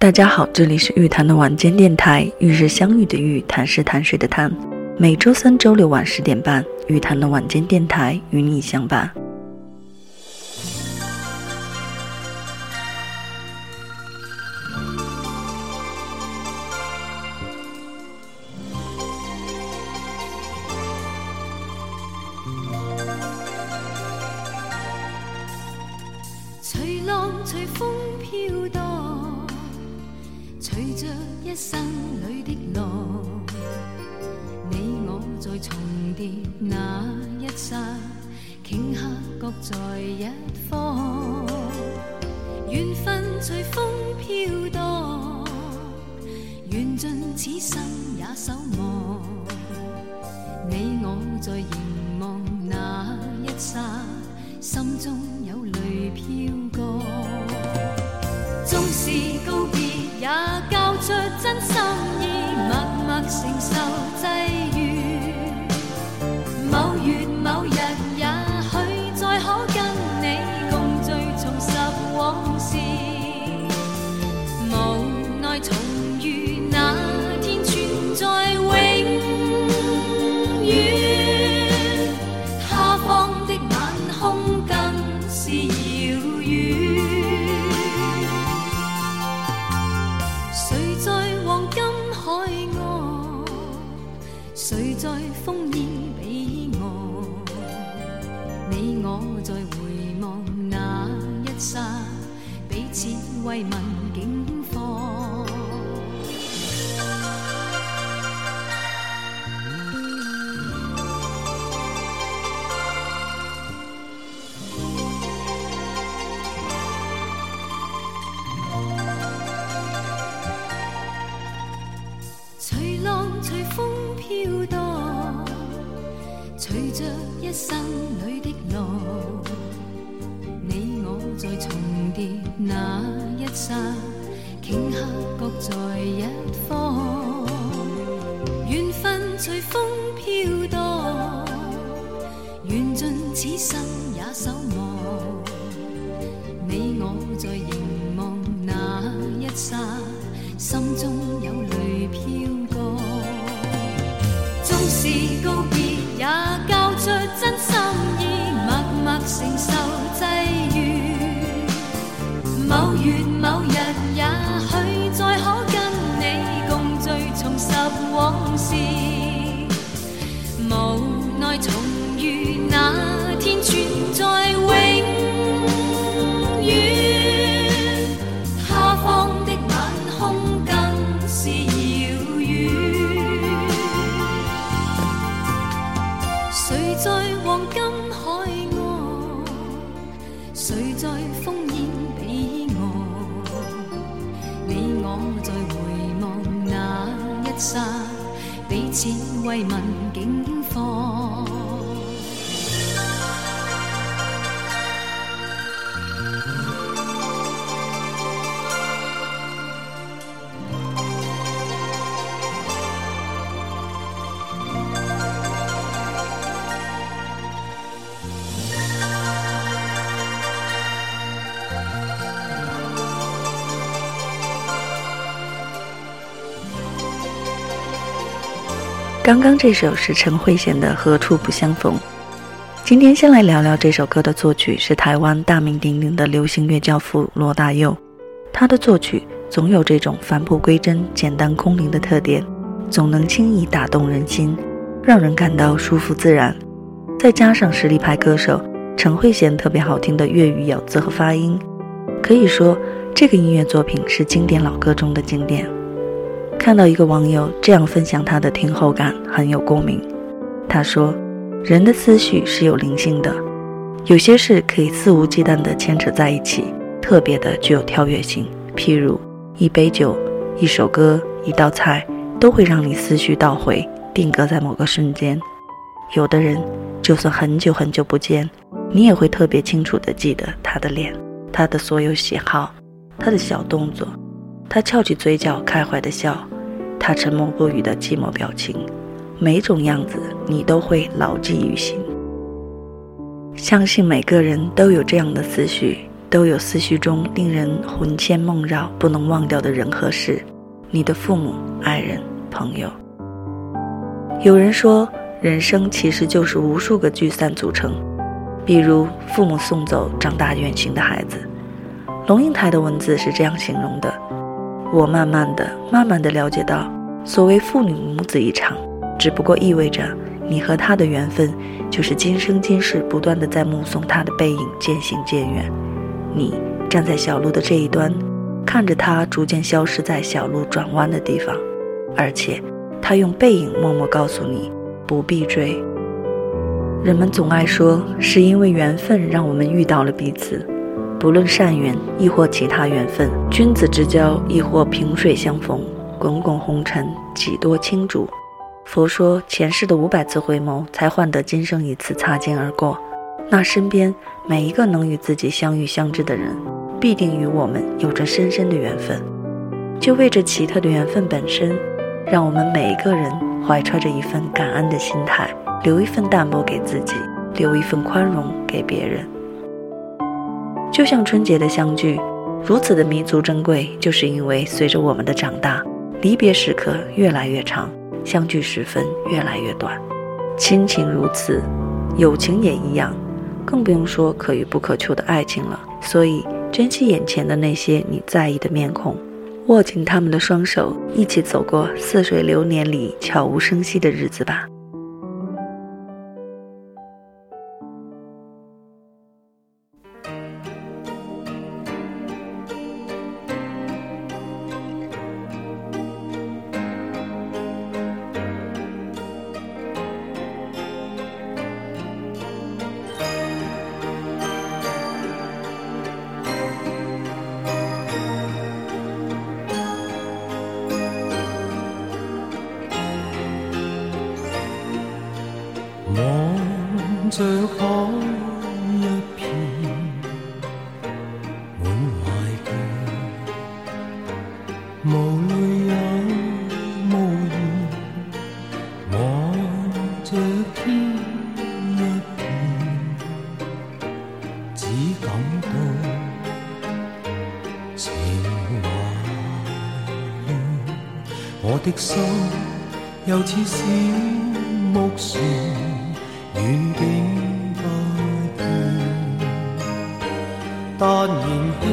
大家好，这里是玉谈的晚间电台，玉是相遇的玉，谈是谈水的谈。每周三、周六晚十点半，玉谈的晚间电台与你相伴。随浪随风心里的浪，你我在重叠那一刹，顷刻各在一方。缘分随风飘荡，缘尽此生也守望。你我在凝望那一刹，心中有泪飘过。着真心意，默默承受际慰问境况。随浪随风飘荡，随着一生里的浪，你我在重那一刹，顷刻各在一方。缘分随风飘荡，缘尽此生也守望。你我在凝望那一刹，心中有泪飘过。纵是告别，也交出真心意，默默承受某日，也许再可跟你共聚，重拾往事。无奈重彼此慰问境况。刚刚这首是陈慧娴的《何处不相逢》。今天先来聊聊这首歌的作曲是台湾大名鼎鼎的流行乐教父罗大佑。他的作曲总有这种返璞归真、简单空灵的特点，总能轻易打动人心，让人感到舒服自然。再加上实力派歌手陈慧娴特别好听的粤语咬字和发音，可以说这个音乐作品是经典老歌中的经典。看到一个网友这样分享他的听后感，很有共鸣。他说：“人的思绪是有灵性的，有些事可以肆无忌惮地牵扯在一起，特别的具有跳跃性。譬如一杯酒、一首歌、一道菜，都会让你思绪倒回，定格在某个瞬间。有的人，就算很久很久不见，你也会特别清楚地记得他的脸，他的所有喜好，他的小动作。”他翘起嘴角开怀的笑，他沉默不语的寂寞表情，每种样子你都会牢记于心。相信每个人都有这样的思绪，都有思绪中令人魂牵梦绕、不能忘掉的人和事，你的父母、爱人、朋友。有人说，人生其实就是无数个聚散组成，比如父母送走长大远行的孩子。龙应台的文字是这样形容的：我慢慢的、慢慢的了解到，所谓父女母子一场，只不过意味着你和他的缘分，就是今生今世不断的在目送他的背影渐行渐远。你站在小路的这一端，看着他逐渐消失在小路转弯的地方，而且他用背影默默告诉你不必追。人们总爱说，是因为缘分让我们遇到了彼此，不论善缘亦或其他缘分，君子之交亦或萍水相逢，滚滚红尘几多轻竹。佛说，前世的五百次回眸，才换得今生一次擦肩而过。那身边每一个能与自己相遇相知的人，必定与我们有着深深的缘分。就为这奇特的缘分本身，让我们每一个人怀揣着一份感恩的心态，留一份淡泊给自己，留一份宽容给别人。就像春节的相聚，如此的弥足珍贵，就是因为随着我们的长大，离别时刻越来越长，相聚时分越来越短。亲情如此，友情也一样。更不用说可遇不可求的爱情了。所以，珍惜眼前的那些你在意的面孔，握紧他们的双手，一起走过似水流年里悄无声息的日子吧。着海一片，满怀倦，无泪也无言，望着天一片，只感到情怀乱，我的心又似小木船。远景不见，但仍向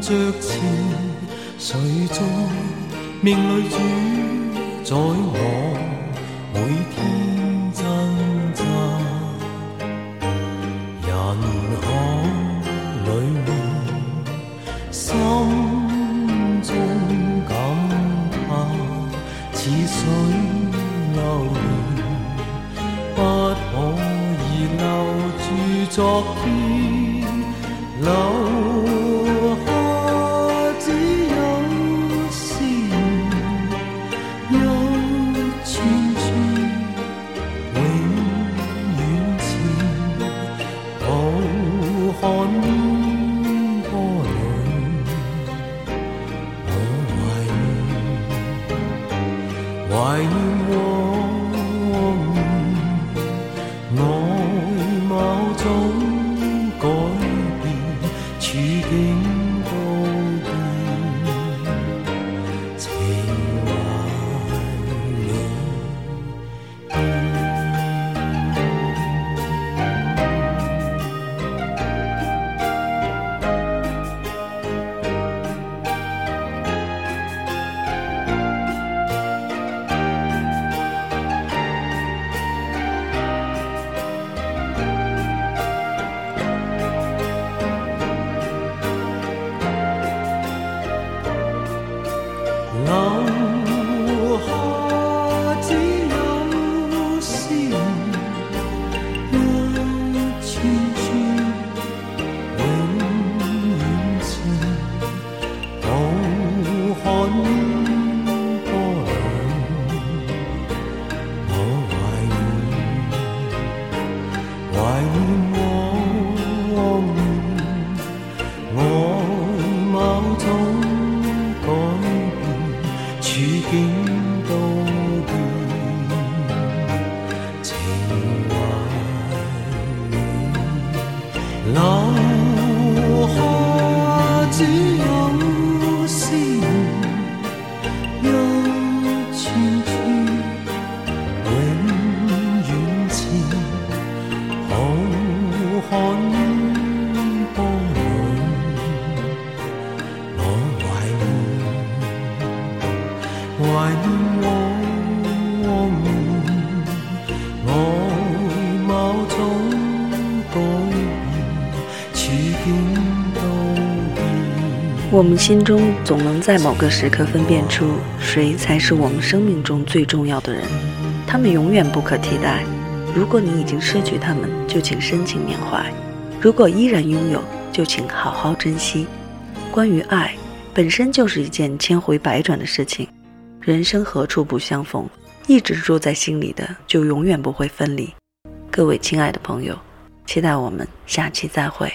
着前。谁在命里主宰我每天怀念我。留下只有思念，一串串，永远缠。浩瀚波里，我怀念，怀念我。我们心中总能在某个时刻分辨出谁才是我们生命中最重要的人，他们永远不可替代。如果你已经失去他们，就请深情缅怀；如果依然拥有，就请好好珍惜。关于爱，本身就是一件千回百转的事情。人生何处不相逢？一直住在心里的，就永远不会分离。各位亲爱的朋友，期待我们下期再会。